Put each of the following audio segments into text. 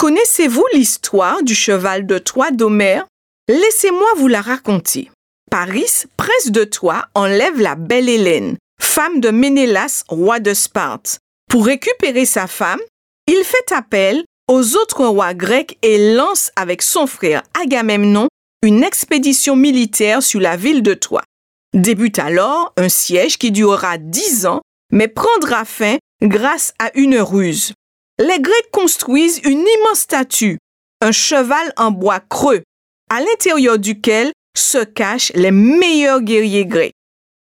Connaissez-vous l'histoire du cheval de Troie d'Homère? Laissez-moi vous la raconter. Paris, prince de Troie, enlève la belle Hélène, femme de Ménélas, roi de Sparte. Pour récupérer sa femme, il fait appel aux autres rois grecs et lance avec son frère Agamemnon une expédition militaire sur la ville de Troie. Débute alors un siège qui durera dix ans, mais prendra fin grâce à une ruse. Les Grecs construisent une immense statue, un cheval en bois creux, à l'intérieur duquel se cachent les meilleurs guerriers grecs.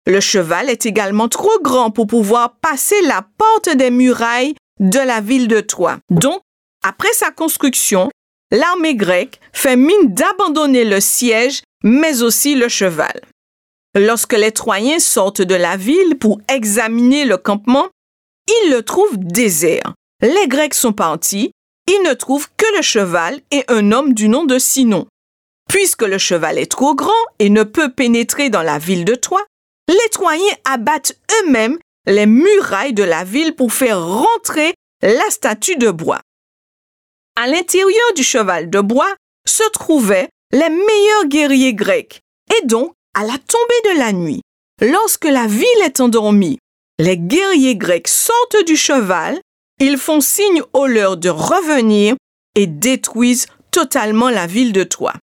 Le cheval est également trop grand pour pouvoir passer la porte des murailles de la ville de Troie. Donc, après sa construction, l'armée grecque fait mine d'abandonner le siège, mais aussi le cheval. Lorsque les Troyens sortent de la ville pour examiner le campement, ils le trouvent désert. Les Grecs sont partis, ils ne trouvent que le cheval et un homme du nom de Sinon. Puisque le cheval est trop grand et ne peut pénétrer dans la ville de Troie, les Troyens abattent eux-mêmes les murailles de la ville pour faire rentrer la statue de bois. À l'intérieur du cheval de bois se trouvaient les meilleurs guerriers grecs. Et donc, à la tombée de la nuit, lorsque la ville est endormie, les guerriers grecs sortent du cheval, ils font signe aux leurs de revenir et détruisent totalement la ville de Troie.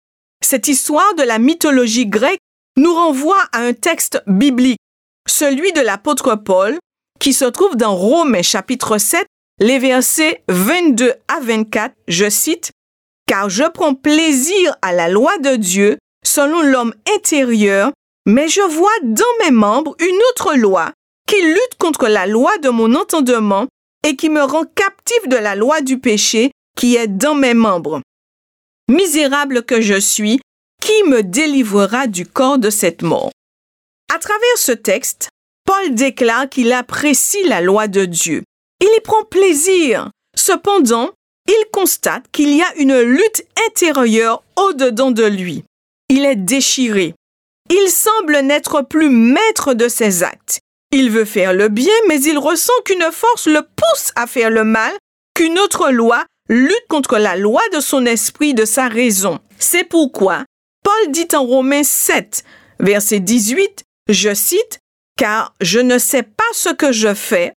Cette histoire de la mythologie grecque nous renvoie à un texte biblique, celui de l'apôtre Paul, qui se trouve dans Romains chapitre 7 les versets 22 à 24, je cite, Car je prends plaisir à la loi de Dieu selon l'homme intérieur, mais je vois dans mes membres une autre loi qui lutte contre la loi de mon entendement et qui me rend captif de la loi du péché qui est dans mes membres. Misérable que je suis, qui me délivrera du corps de cette mort? À travers ce texte, Paul déclare qu'il apprécie la loi de Dieu. Il y prend plaisir. Cependant, il constate qu'il y a une lutte intérieure au-dedans de lui. Il est déchiré. Il semble n'être plus maître de ses actes. Il veut faire le bien, mais il ressent qu'une force le pousse à faire le mal, qu'une autre loi lutte contre la loi de son esprit, de sa raison. C'est pourquoi Paul dit en Romains 7, verset 18, je cite, Car je ne sais pas ce que je fais,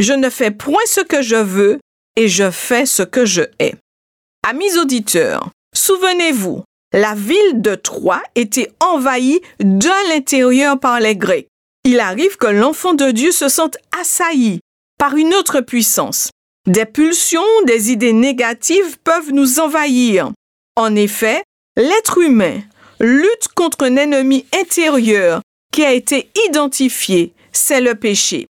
je ne fais point ce que je veux et je fais ce que je hais. Amis auditeurs, souvenez-vous, la ville de Troie était envahie de l'intérieur par les Grecs. Il arrive que l'enfant de Dieu se sente assailli par une autre puissance. Des pulsions, des idées négatives peuvent nous envahir. En effet, l'être humain lutte contre un ennemi intérieur qui a été identifié, c'est le péché.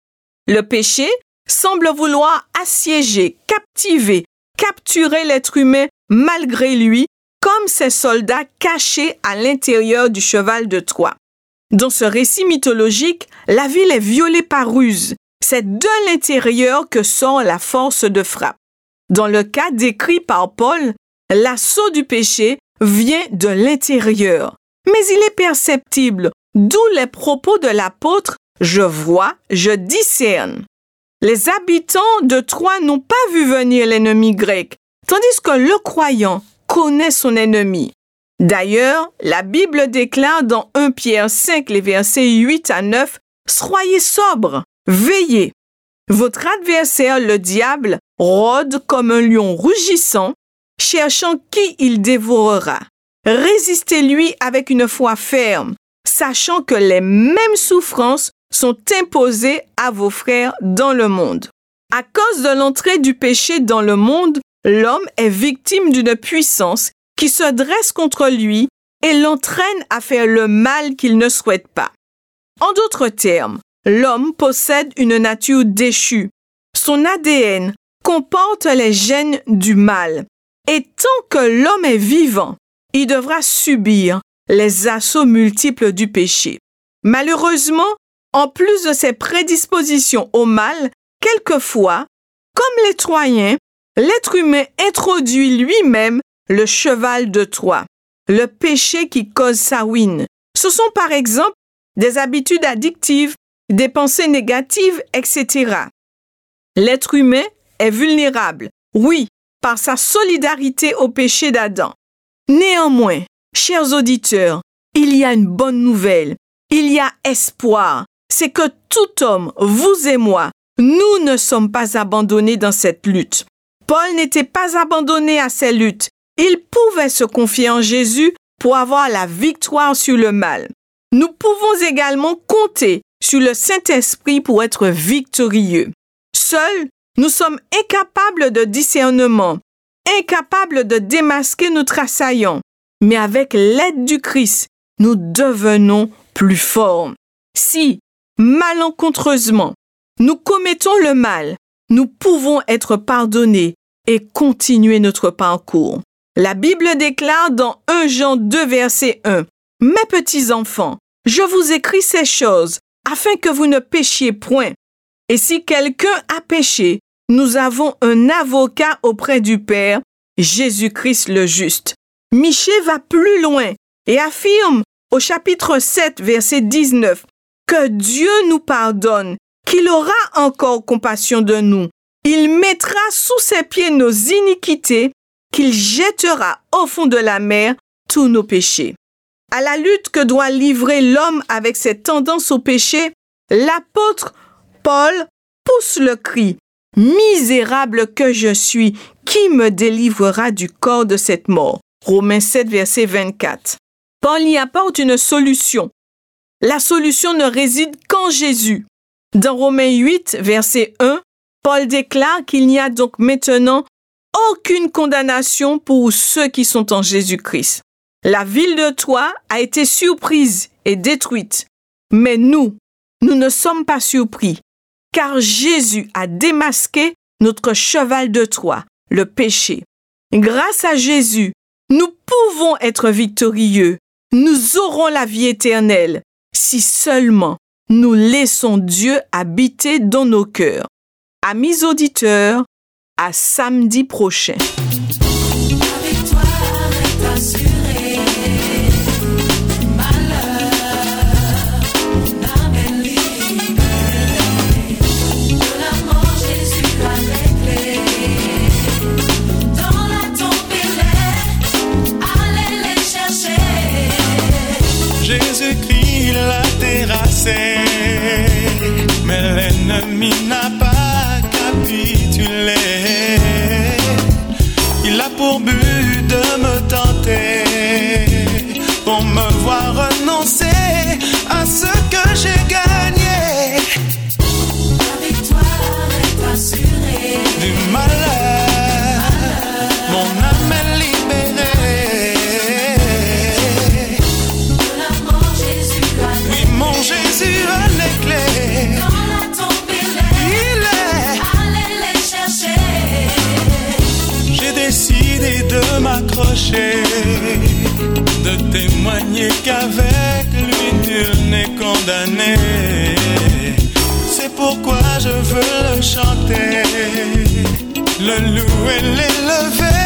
Le péché semble vouloir assiéger, captiver, capturer l'être humain malgré lui, comme ces soldats cachés à l'intérieur du cheval de Troie. Dans ce récit mythologique, la ville est violée par ruse. C'est de l'intérieur que sort la force de frappe. Dans le cas décrit par Paul, l'assaut du péché vient de l'intérieur. Mais il est perceptible, d'où les propos de l'apôtre Je vois, je discerne. Les habitants de Troie n'ont pas vu venir l'ennemi grec, tandis que le croyant connaît son ennemi. D'ailleurs, la Bible déclare dans 1 Pierre 5, les versets 8 à 9, Soyez sobres, veillez. Votre adversaire, le diable, rôde comme un lion rugissant, cherchant qui il dévorera. Résistez-lui avec une foi ferme, sachant que les mêmes souffrances sont imposées à vos frères dans le monde. À cause de l'entrée du péché dans le monde, l'homme est victime d'une puissance qui se dresse contre lui et l'entraîne à faire le mal qu'il ne souhaite pas. En d'autres termes, l'homme possède une nature déchue. Son ADN comporte les gènes du mal. Et tant que l'homme est vivant, il devra subir les assauts multiples du péché. Malheureusement, en plus de ses prédispositions au mal, quelquefois, comme les Troyens, l'être humain introduit lui-même le cheval de Troie, le péché qui cause sa ruine. Ce sont par exemple des habitudes addictives, des pensées négatives, etc. L'être humain est vulnérable, oui, par sa solidarité au péché d'Adam. Néanmoins, chers auditeurs, il y a une bonne nouvelle, il y a espoir, c'est que tout homme, vous et moi, nous ne sommes pas abandonnés dans cette lutte. Paul n'était pas abandonné à ces luttes. Il pouvait se confier en Jésus pour avoir la victoire sur le mal. Nous pouvons également compter sur le Saint-Esprit pour être victorieux. Seuls, nous sommes incapables de discernement, incapables de démasquer notre assaillant. Mais avec l'aide du Christ, nous devenons plus forts. Si, malencontreusement, nous commettons le mal, nous pouvons être pardonnés et continuer notre parcours. La Bible déclare dans 1 Jean 2 verset 1, Mes petits enfants, je vous écris ces choses afin que vous ne péchiez point. Et si quelqu'un a péché, nous avons un avocat auprès du Père, Jésus-Christ le juste. Michée va plus loin et affirme au chapitre 7, verset 19, que Dieu nous pardonne, qu'il aura encore compassion de nous. Il mettra sous ses pieds nos iniquités qu'il jettera au fond de la mer tous nos péchés. À la lutte que doit livrer l'homme avec ses tendances au péché, l'apôtre Paul pousse le cri Misérable que je suis, qui me délivrera du corps de cette mort? Romains 7, verset 24. Paul y apporte une solution. La solution ne réside qu'en Jésus. Dans Romains 8, verset 1, Paul déclare qu'il n'y a donc maintenant aucune condamnation pour ceux qui sont en Jésus-Christ. La ville de Troie a été surprise et détruite. Mais nous, nous ne sommes pas surpris, car Jésus a démasqué notre cheval de Troie, le péché. Grâce à Jésus, nous pouvons être victorieux. Nous aurons la vie éternelle si seulement nous laissons Dieu habiter dans nos cœurs. Amis auditeurs, à samedi prochain. Jésus-Christ l'a terrassé, de témoigner qu'avec lui nul n'est condamné. C'est pourquoi je veux le chanter, le louer, l'élever,